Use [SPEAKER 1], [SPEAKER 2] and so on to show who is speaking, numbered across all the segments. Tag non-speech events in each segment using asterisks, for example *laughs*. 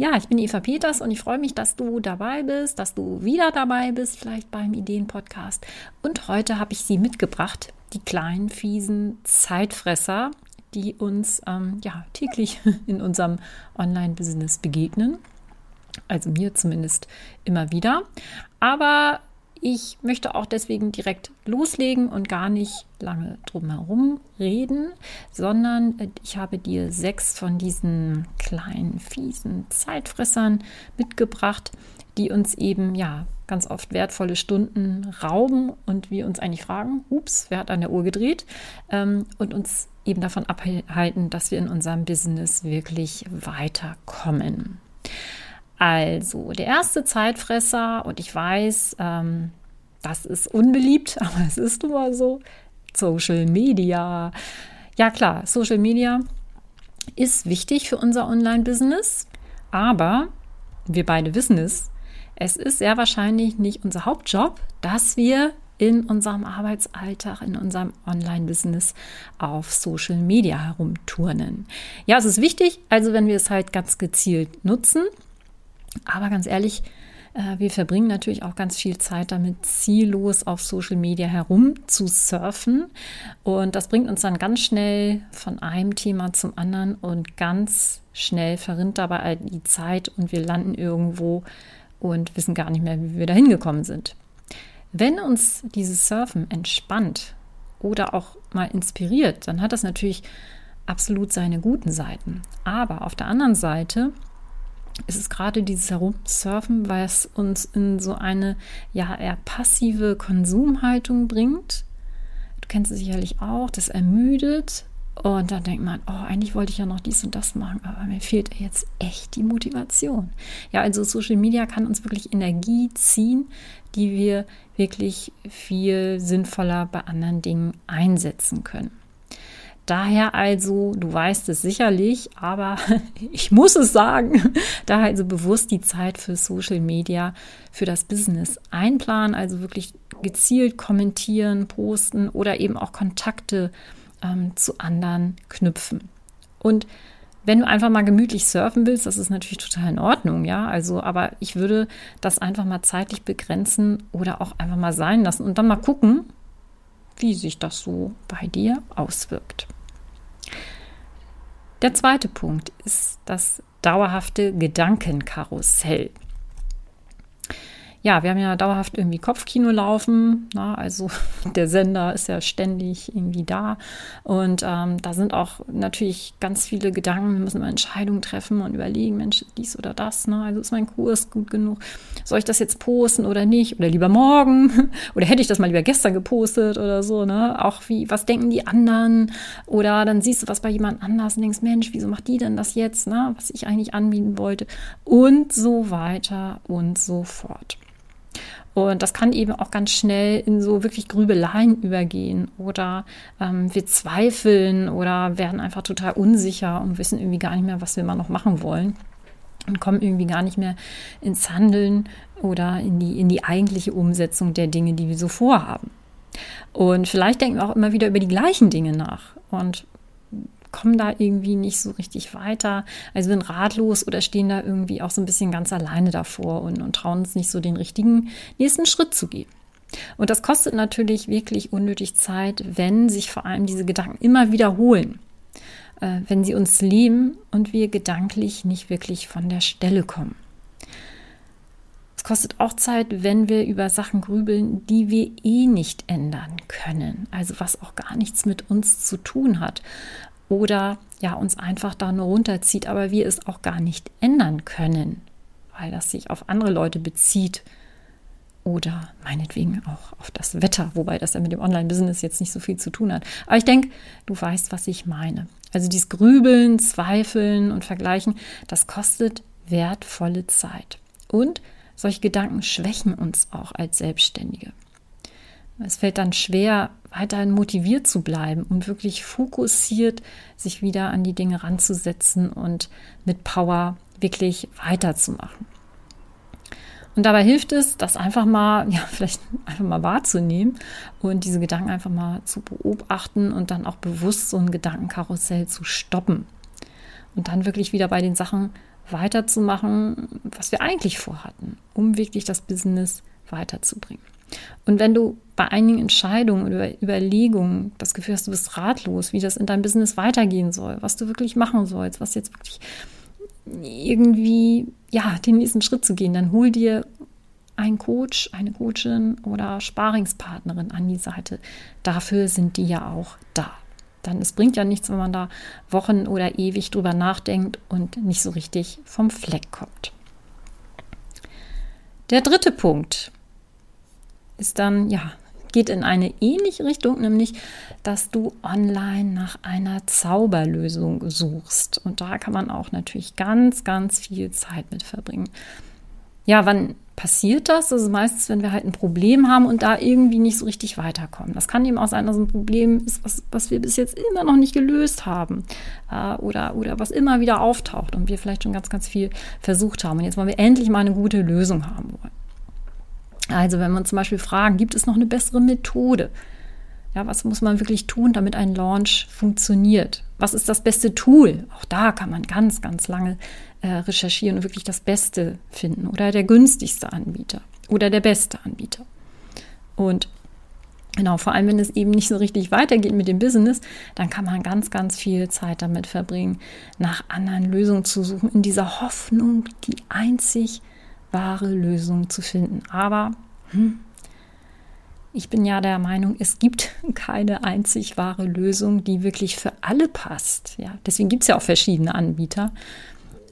[SPEAKER 1] Ja, ich bin Eva Peters und ich freue mich, dass du dabei bist, dass du wieder dabei bist, vielleicht beim Ideen-Podcast. Und heute habe ich sie mitgebracht, die kleinen, fiesen Zeitfresser, die uns ähm, ja, täglich *laughs* in unserem Online-Business begegnen. Also mir zumindest immer wieder. Aber ich möchte auch deswegen direkt loslegen und gar nicht lange drumherum reden, sondern äh, ich habe dir sechs von diesen kleinen, fiesen Zeitfressern mitgebracht, die uns eben ja ganz oft wertvolle Stunden rauben und wir uns eigentlich fragen, ups, wer hat an der Uhr gedreht ähm, und uns eben davon abhalten, dass wir in unserem Business wirklich weiterkommen. Also, der erste Zeitfresser, und ich weiß, ähm, das ist unbeliebt, *laughs* aber es ist nun mal so. Social Media. Ja, klar, Social Media ist wichtig für unser Online-Business, aber wir beide wissen es, es ist sehr wahrscheinlich nicht unser Hauptjob, dass wir in unserem Arbeitsalltag, in unserem Online-Business auf Social Media herumturnen. Ja, es ist wichtig, also wenn wir es halt ganz gezielt nutzen, aber ganz ehrlich, äh, wir verbringen natürlich auch ganz viel Zeit damit, ziellos auf Social Media herum zu surfen. Und das bringt uns dann ganz schnell von einem Thema zum anderen und ganz schnell verrinnt dabei die Zeit und wir landen irgendwo und wissen gar nicht mehr, wie wir da hingekommen sind. Wenn uns dieses Surfen entspannt oder auch mal inspiriert, dann hat das natürlich absolut seine guten Seiten. Aber auf der anderen Seite ist es gerade dieses Herumsurfen, weil es uns in so eine ja eher passive Konsumhaltung bringt. Du kennst es sicherlich auch, das ermüdet. Und dann denkt man, oh, eigentlich wollte ich ja noch dies und das machen, aber mir fehlt jetzt echt die Motivation. Ja, also Social Media kann uns wirklich Energie ziehen, die wir wirklich viel sinnvoller bei anderen Dingen einsetzen können. Daher also, du weißt es sicherlich, aber *laughs* ich muss es sagen, *laughs* daher also bewusst die Zeit für Social Media, für das Business einplanen, also wirklich gezielt kommentieren, posten oder eben auch Kontakte ähm, zu anderen knüpfen. Und wenn du einfach mal gemütlich surfen willst, das ist natürlich total in Ordnung, ja. Also, aber ich würde das einfach mal zeitlich begrenzen oder auch einfach mal sein lassen und dann mal gucken, wie sich das so bei dir auswirkt. Der zweite Punkt ist das dauerhafte Gedankenkarussell ja, wir haben ja dauerhaft irgendwie Kopfkino laufen. Na, also *laughs* der Sender ist ja ständig irgendwie da. Und ähm, da sind auch natürlich ganz viele Gedanken. Wir müssen mal Entscheidungen treffen und überlegen, Mensch, dies oder das. Ne? Also ist mein Kurs gut genug? Soll ich das jetzt posten oder nicht? Oder lieber morgen? *laughs* Oder hätte ich das mal lieber gestern gepostet oder so? Ne? Auch wie, was denken die anderen? Oder dann siehst du was bei jemand anders und denkst, Mensch, wieso macht die denn das jetzt? Ne? Was ich eigentlich anbieten wollte. Und so weiter und so fort. Und das kann eben auch ganz schnell in so wirklich Grübeleien übergehen oder ähm, wir zweifeln oder werden einfach total unsicher und wissen irgendwie gar nicht mehr, was wir mal noch machen wollen und kommen irgendwie gar nicht mehr ins Handeln oder in die, in die eigentliche Umsetzung der Dinge, die wir so vorhaben. Und vielleicht denken wir auch immer wieder über die gleichen Dinge nach und kommen da irgendwie nicht so richtig weiter. Also sind ratlos oder stehen da irgendwie auch so ein bisschen ganz alleine davor und, und trauen uns nicht so den richtigen nächsten Schritt zu gehen. Und das kostet natürlich wirklich unnötig Zeit, wenn sich vor allem diese Gedanken immer wiederholen. Äh, wenn sie uns leben und wir gedanklich nicht wirklich von der Stelle kommen. Es kostet auch Zeit, wenn wir über Sachen grübeln, die wir eh nicht ändern können. Also was auch gar nichts mit uns zu tun hat oder ja uns einfach da nur runterzieht, aber wir es auch gar nicht ändern können, weil das sich auf andere Leute bezieht oder meinetwegen auch auf das Wetter, wobei das ja mit dem Online-Business jetzt nicht so viel zu tun hat. Aber ich denke, du weißt, was ich meine. Also dieses Grübeln, Zweifeln und Vergleichen, das kostet wertvolle Zeit. Und solche Gedanken schwächen uns auch als Selbstständige. Es fällt dann schwer, weiterhin motiviert zu bleiben und wirklich fokussiert sich wieder an die Dinge ranzusetzen und mit Power wirklich weiterzumachen. Und dabei hilft es, das einfach mal, *laughs* ja, vielleicht einfach mal wahrzunehmen und diese Gedanken einfach mal zu beobachten und dann auch bewusst so ein Gedankenkarussell zu stoppen. Und dann wirklich wieder bei den Sachen weiterzumachen, was wir eigentlich vorhatten, um wirklich das Business weiterzubringen. Und wenn du bei einigen Entscheidungen oder Überlegungen das Gefühl hast, du bist ratlos, wie das in deinem Business weitergehen soll, was du wirklich machen sollst, was jetzt wirklich irgendwie, ja, den nächsten Schritt zu gehen, dann hol dir einen Coach, eine Coachin oder Sparingspartnerin an die Seite. Dafür sind die ja auch da. Dann es bringt ja nichts, wenn man da Wochen oder ewig drüber nachdenkt und nicht so richtig vom Fleck kommt. Der dritte Punkt ist dann, ja, geht in eine ähnliche Richtung, nämlich, dass du online nach einer Zauberlösung suchst. Und da kann man auch natürlich ganz, ganz viel Zeit mit verbringen. Ja, wann passiert das? Das ist meistens, wenn wir halt ein Problem haben und da irgendwie nicht so richtig weiterkommen. Das kann eben auch sein, dass ein Problem ist, was, was wir bis jetzt immer noch nicht gelöst haben äh, oder, oder was immer wieder auftaucht und wir vielleicht schon ganz, ganz viel versucht haben. Und jetzt wollen wir endlich mal eine gute Lösung haben. Also wenn uns zum Beispiel fragen, gibt es noch eine bessere Methode? Ja, was muss man wirklich tun, damit ein Launch funktioniert? Was ist das beste Tool? Auch da kann man ganz, ganz lange äh, recherchieren und wirklich das Beste finden. Oder der günstigste Anbieter oder der beste Anbieter. Und genau, vor allem wenn es eben nicht so richtig weitergeht mit dem Business, dann kann man ganz, ganz viel Zeit damit verbringen, nach anderen Lösungen zu suchen, in dieser Hoffnung, die einzig wahre Lösung zu finden. Aber hm, ich bin ja der Meinung, es gibt *laughs* keine einzig wahre Lösung, die wirklich für alle passt. Ja, deswegen gibt es ja auch verschiedene Anbieter,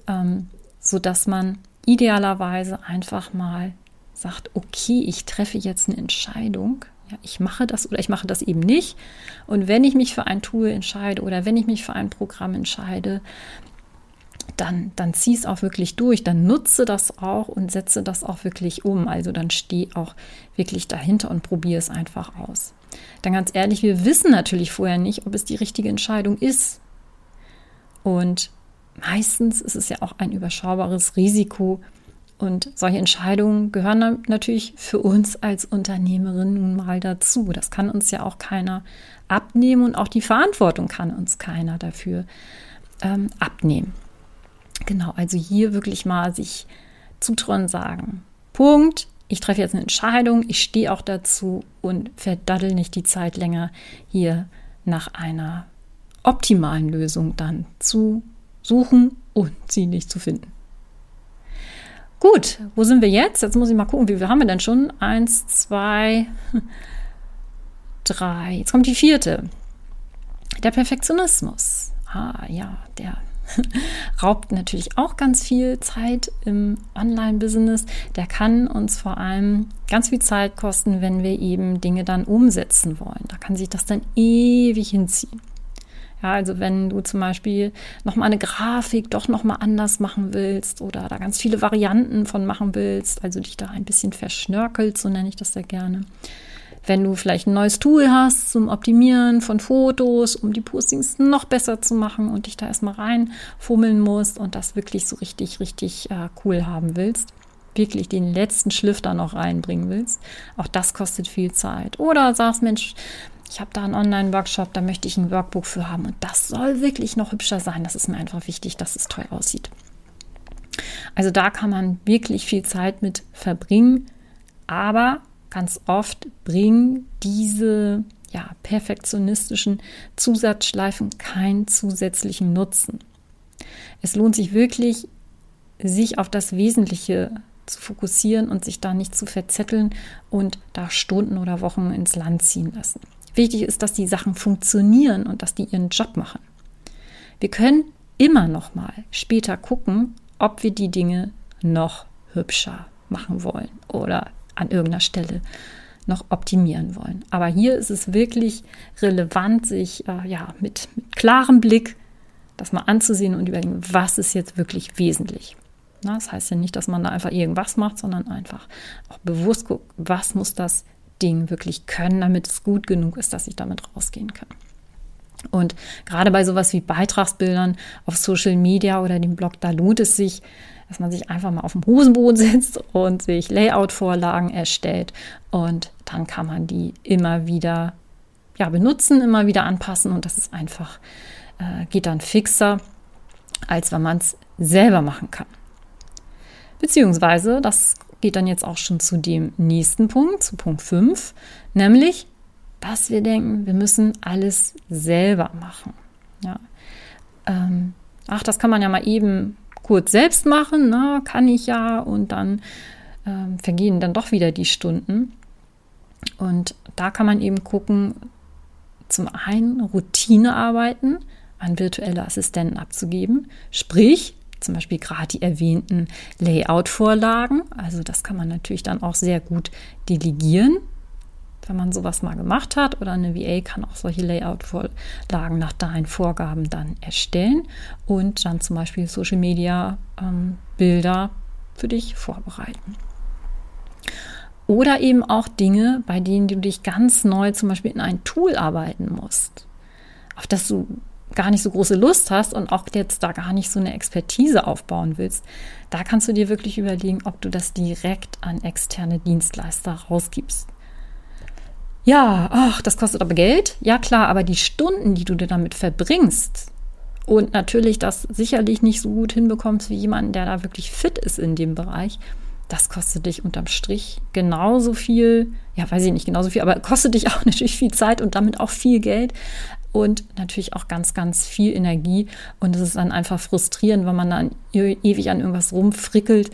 [SPEAKER 1] ähm, sodass man idealerweise einfach mal sagt, okay, ich treffe jetzt eine Entscheidung. Ja, ich mache das oder ich mache das eben nicht. Und wenn ich mich für ein Tool entscheide oder wenn ich mich für ein Programm entscheide, dann, dann zieh es auch wirklich durch, dann nutze das auch und setze das auch wirklich um. Also dann steh auch wirklich dahinter und probiere es einfach aus. Dann ganz ehrlich, wir wissen natürlich vorher nicht, ob es die richtige Entscheidung ist. Und meistens ist es ja auch ein überschaubares Risiko. Und solche Entscheidungen gehören natürlich für uns als Unternehmerin nun mal dazu. Das kann uns ja auch keiner abnehmen und auch die Verantwortung kann uns keiner dafür ähm, abnehmen. Genau, also hier wirklich mal sich zutrauen sagen. Punkt. Ich treffe jetzt eine Entscheidung, ich stehe auch dazu und verdaddel nicht die Zeit länger hier nach einer optimalen Lösung dann zu suchen und sie nicht zu finden. Gut, wo sind wir jetzt? Jetzt muss ich mal gucken, wie viel haben wir denn schon? Eins, zwei, drei. Jetzt kommt die vierte. Der Perfektionismus. Ah ja, der *laughs* raubt natürlich auch ganz viel Zeit im Online-Business. Der kann uns vor allem ganz viel Zeit kosten, wenn wir eben Dinge dann umsetzen wollen. Da kann sich das dann ewig hinziehen. Ja, also wenn du zum Beispiel nochmal eine Grafik doch nochmal anders machen willst oder da ganz viele Varianten von machen willst, also dich da ein bisschen verschnörkelt, so nenne ich das sehr gerne, wenn du vielleicht ein neues Tool hast zum Optimieren von Fotos, um die Postings noch besser zu machen und dich da erstmal reinfummeln musst und das wirklich so richtig, richtig äh, cool haben willst, wirklich den letzten Schliff da noch reinbringen willst, auch das kostet viel Zeit. Oder sagst, Mensch, ich habe da einen Online-Workshop, da möchte ich ein Workbook für haben und das soll wirklich noch hübscher sein. Das ist mir einfach wichtig, dass es toll aussieht. Also da kann man wirklich viel Zeit mit verbringen, aber ganz oft bringen diese ja, perfektionistischen Zusatzschleifen keinen zusätzlichen Nutzen. Es lohnt sich wirklich, sich auf das Wesentliche zu fokussieren und sich da nicht zu verzetteln und da Stunden oder Wochen ins Land ziehen lassen. Wichtig ist, dass die Sachen funktionieren und dass die ihren Job machen. Wir können immer noch mal später gucken, ob wir die Dinge noch hübscher machen wollen oder an irgendeiner Stelle noch optimieren wollen. Aber hier ist es wirklich relevant, sich äh, ja, mit, mit klarem Blick das mal anzusehen und überlegen, was ist jetzt wirklich wesentlich. Na, das heißt ja nicht, dass man da einfach irgendwas macht, sondern einfach auch bewusst guckt, was muss das Ding wirklich können, damit es gut genug ist, dass ich damit rausgehen kann. Und gerade bei sowas wie Beitragsbildern auf Social Media oder dem Blog, da lohnt es sich, dass man sich einfach mal auf den Hosenboden *laughs* setzt und sich Layout-Vorlagen erstellt und dann kann man die immer wieder ja, benutzen, immer wieder anpassen und das ist einfach, äh, geht dann fixer, als wenn man es selber machen kann. Beziehungsweise, das geht dann jetzt auch schon zu dem nächsten Punkt, zu Punkt 5, nämlich, dass wir denken, wir müssen alles selber machen. Ja. Ähm, ach, das kann man ja mal eben kurz selbst machen, ne? kann ich ja, und dann ähm, vergehen dann doch wieder die Stunden. Und da kann man eben gucken, zum einen Routinearbeiten an virtuelle Assistenten abzugeben, sprich zum Beispiel gerade die erwähnten Layout-Vorlagen. Also das kann man natürlich dann auch sehr gut delegieren, wenn man sowas mal gemacht hat. Oder eine VA kann auch solche Layout-Vorlagen nach deinen Vorgaben dann erstellen und dann zum Beispiel Social-Media-Bilder ähm, für dich vorbereiten. Oder eben auch Dinge, bei denen du dich ganz neu zum Beispiel in ein Tool arbeiten musst, auf das du gar nicht so große Lust hast und auch jetzt da gar nicht so eine Expertise aufbauen willst, da kannst du dir wirklich überlegen, ob du das direkt an externe Dienstleister rausgibst. Ja, ach, das kostet aber Geld. Ja, klar, aber die Stunden, die du dir damit verbringst und natürlich das sicherlich nicht so gut hinbekommst wie jemand, der da wirklich fit ist in dem Bereich, das kostet dich unterm Strich genauso viel, ja, weiß ich nicht genauso viel, aber kostet dich *laughs* auch natürlich viel Zeit und damit auch viel Geld und natürlich auch ganz, ganz viel Energie. Und es ist dann einfach frustrierend, wenn man dann ewig an irgendwas rumfrickelt,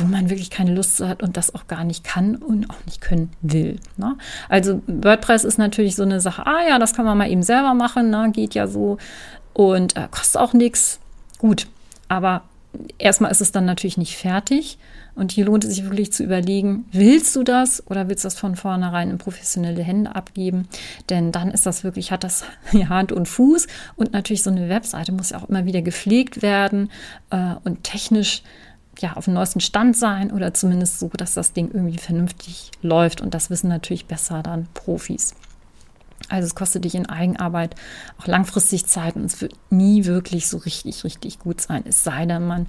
[SPEAKER 1] wo man wirklich keine Lust hat und das auch gar nicht kann und auch nicht können will. Ne? Also WordPress ist natürlich so eine Sache, ah ja, das kann man mal eben selber machen, ne? geht ja so und äh, kostet auch nichts. Gut, aber erstmal ist es dann natürlich nicht fertig. Und hier lohnt es sich wirklich zu überlegen, willst du das oder willst du das von vornherein in professionelle Hände abgeben? Denn dann ist das wirklich, hat das *laughs* Hand und Fuß. Und natürlich so eine Webseite muss ja auch immer wieder gepflegt werden äh, und technisch ja, auf dem neuesten Stand sein oder zumindest so, dass das Ding irgendwie vernünftig läuft. Und das wissen natürlich besser dann Profis. Also es kostet dich in Eigenarbeit auch langfristig Zeit und es wird nie wirklich so richtig, richtig gut sein. Es sei denn, man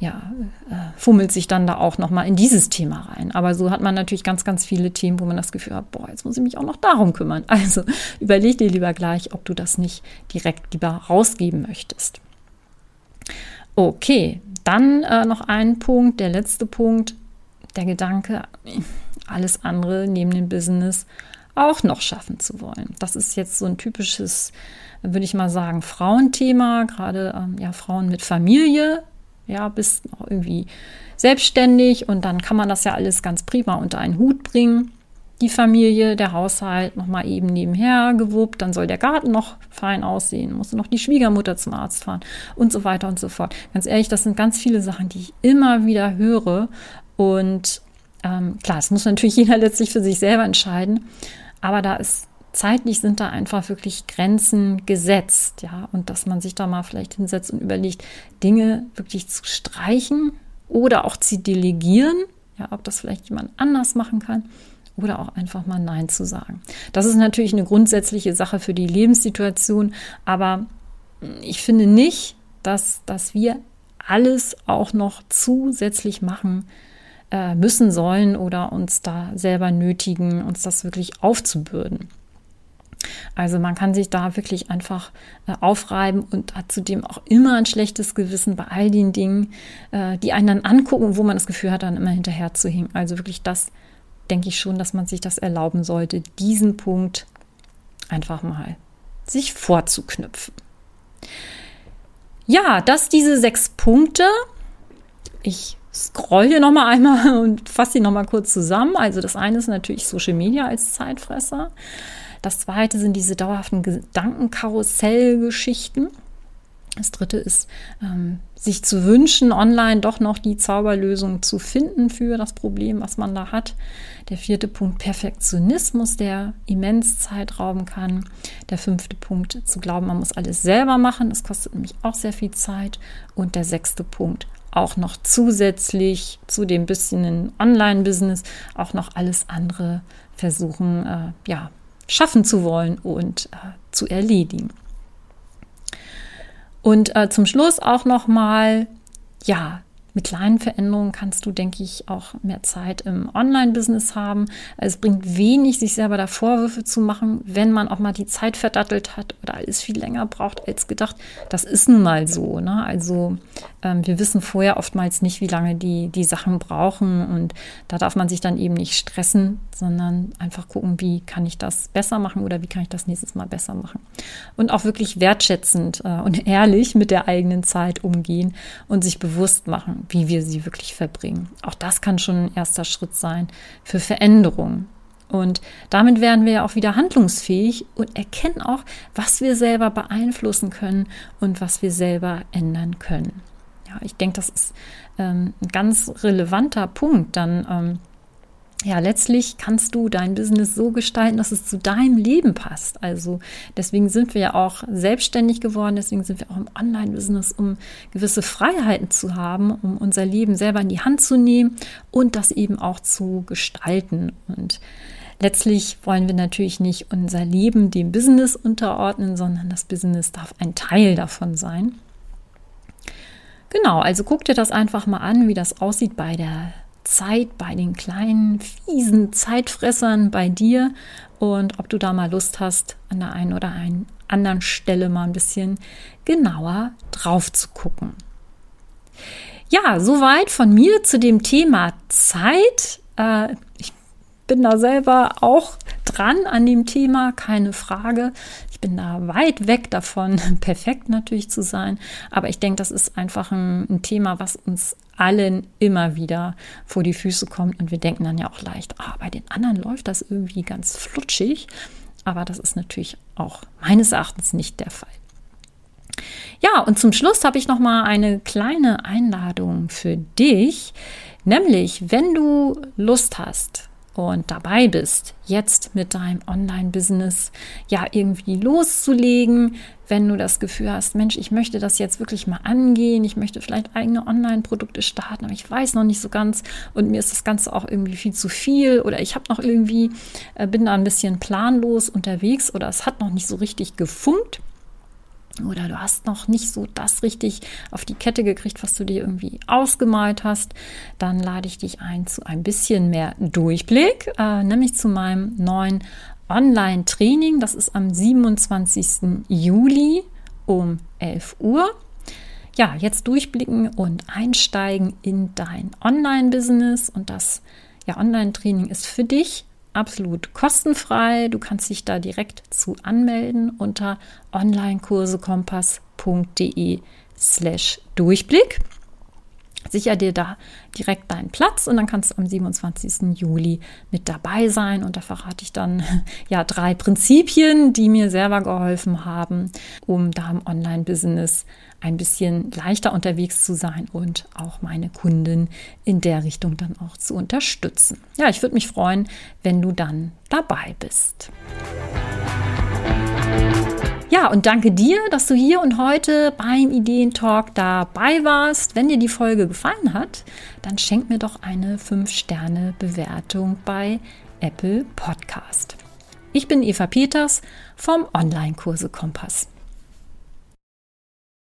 [SPEAKER 1] ja, äh, fummelt sich dann da auch nochmal in dieses Thema rein. Aber so hat man natürlich ganz, ganz viele Themen, wo man das Gefühl hat, boah, jetzt muss ich mich auch noch darum kümmern. Also *laughs* überleg dir lieber gleich, ob du das nicht direkt lieber rausgeben möchtest. Okay, dann äh, noch ein Punkt, der letzte Punkt, der Gedanke, alles andere neben dem Business auch noch schaffen zu wollen. Das ist jetzt so ein typisches, würde ich mal sagen, Frauenthema, gerade ähm, ja, Frauen mit Familie, ja, bist auch irgendwie selbstständig und dann kann man das ja alles ganz prima unter einen Hut bringen. Die Familie, der Haushalt nochmal eben nebenher gewuppt, dann soll der Garten noch fein aussehen, muss noch die Schwiegermutter zum Arzt fahren und so weiter und so fort. Ganz ehrlich, das sind ganz viele Sachen, die ich immer wieder höre und ähm, klar, es muss natürlich *laughs* jeder letztlich für sich selber entscheiden. Aber da ist zeitlich sind da einfach wirklich Grenzen gesetzt, ja, und dass man sich da mal vielleicht hinsetzt und überlegt, Dinge wirklich zu streichen oder auch zu delegieren, ja, ob das vielleicht jemand anders machen kann oder auch einfach mal Nein zu sagen. Das ist natürlich eine grundsätzliche Sache für die Lebenssituation, aber ich finde nicht, dass, dass wir alles auch noch zusätzlich machen äh, müssen sollen oder uns da selber nötigen, uns das wirklich aufzubürden. Also man kann sich da wirklich einfach äh, aufreiben und hat zudem auch immer ein schlechtes Gewissen bei all den Dingen, äh, die einen dann angucken, wo man das Gefühl hat, dann immer hinterher zu hängen. Also wirklich das denke ich schon, dass man sich das erlauben sollte, diesen Punkt einfach mal sich vorzuknüpfen. Ja, das diese sechs Punkte. Ich scroll hier nochmal einmal *laughs* und fasse sie nochmal kurz zusammen. Also das eine ist natürlich Social Media als Zeitfresser. Das zweite sind diese dauerhaften Gedankenkarussellgeschichten. Das dritte ist, ähm, sich zu wünschen, online doch noch die Zauberlösung zu finden für das Problem, was man da hat. Der vierte Punkt, Perfektionismus, der immens Zeit rauben kann. Der fünfte Punkt, zu glauben, man muss alles selber machen. Das kostet nämlich auch sehr viel Zeit. Und der sechste Punkt, auch noch zusätzlich zu dem bisschen Online-Business auch noch alles andere versuchen, äh, ja, schaffen zu wollen und äh, zu erledigen. Und äh, zum Schluss auch noch mal, ja, mit kleinen Veränderungen kannst du, denke ich, auch mehr Zeit im Online-Business haben. Es bringt wenig, sich selber da Vorwürfe zu machen, wenn man auch mal die Zeit verdattelt hat oder alles viel länger braucht als gedacht. Das ist nun mal so. Ne? Also ähm, wir wissen vorher oftmals nicht, wie lange die, die Sachen brauchen und da darf man sich dann eben nicht stressen, sondern einfach gucken, wie kann ich das besser machen oder wie kann ich das nächstes Mal besser machen. Und auch wirklich wertschätzend äh, und *laughs* ehrlich mit der eigenen Zeit umgehen und sich bewusst machen, wie wir sie wirklich verbringen. Auch das kann schon ein erster Schritt sein für Veränderung. Und damit werden wir auch wieder handlungsfähig und erkennen auch, was wir selber beeinflussen können und was wir selber ändern können. Ja, ich denke, das ist ähm, ein ganz relevanter Punkt, dann ähm, ja, letztlich kannst du dein Business so gestalten, dass es zu deinem Leben passt. Also deswegen sind wir ja auch selbstständig geworden, deswegen sind wir auch im Online-Business, um gewisse Freiheiten zu haben, um unser Leben selber in die Hand zu nehmen und das eben auch zu gestalten. Und letztlich wollen wir natürlich nicht unser Leben dem Business unterordnen, sondern das Business darf ein Teil davon sein. Genau, also guck dir das einfach mal an, wie das aussieht bei der Zeit bei den kleinen, fiesen Zeitfressern bei dir und ob du da mal Lust hast, an der einen oder einen anderen Stelle mal ein bisschen genauer drauf zu gucken. Ja, soweit von mir zu dem Thema Zeit. Äh, ich bin da selber auch dran an dem Thema, keine Frage. Bin da weit weg davon, *laughs* perfekt natürlich zu sein. Aber ich denke, das ist einfach ein, ein, Thema, was uns allen immer wieder vor die Füße kommt. Und wir denken dann ja auch leicht, ah, bei den anderen läuft das irgendwie ganz flutschig. Aber das ist natürlich auch meines Erachtens nicht der Fall. Ja, und zum Schluss habe ich noch mal eine kleine Einladung für dich, nämlich wenn du Lust hast, und dabei bist, jetzt mit deinem Online-Business ja irgendwie loszulegen, wenn du das Gefühl hast, Mensch, ich möchte das jetzt wirklich mal angehen, ich möchte vielleicht eigene Online-Produkte starten, aber ich weiß noch nicht so ganz und mir ist das Ganze auch irgendwie viel zu viel oder ich habe noch irgendwie, äh, bin da ein bisschen planlos unterwegs oder es hat noch nicht so richtig gefunkt oder du hast noch nicht so das richtig auf die Kette gekriegt, was du dir irgendwie ausgemalt hast, dann lade ich dich ein zu ein bisschen mehr Durchblick, äh, nämlich zu meinem neuen Online-Training. Das ist am 27. Juli um 11 Uhr. Ja, jetzt durchblicken und einsteigen in dein Online-Business und das ja, Online-Training ist für dich absolut kostenfrei. Du kannst dich da direkt zu anmelden unter onlinekursekompass.de slash Durchblick. Sicher dir da direkt deinen Platz und dann kannst du am 27. Juli mit dabei sein. Und da verrate ich dann *laughs* ja drei Prinzipien, die mir selber geholfen haben, um da im Online-Business ein bisschen leichter unterwegs zu sein und auch meine Kunden in der Richtung dann auch zu unterstützen. Ja, ich würde mich freuen, wenn du dann dabei bist. Ja, und danke dir, dass du hier und heute beim Ideentalk dabei warst. Wenn dir die Folge gefallen hat, dann schenk mir doch eine 5-Sterne-Bewertung bei Apple Podcast. Ich bin Eva Peters vom Online-Kurse Kompass.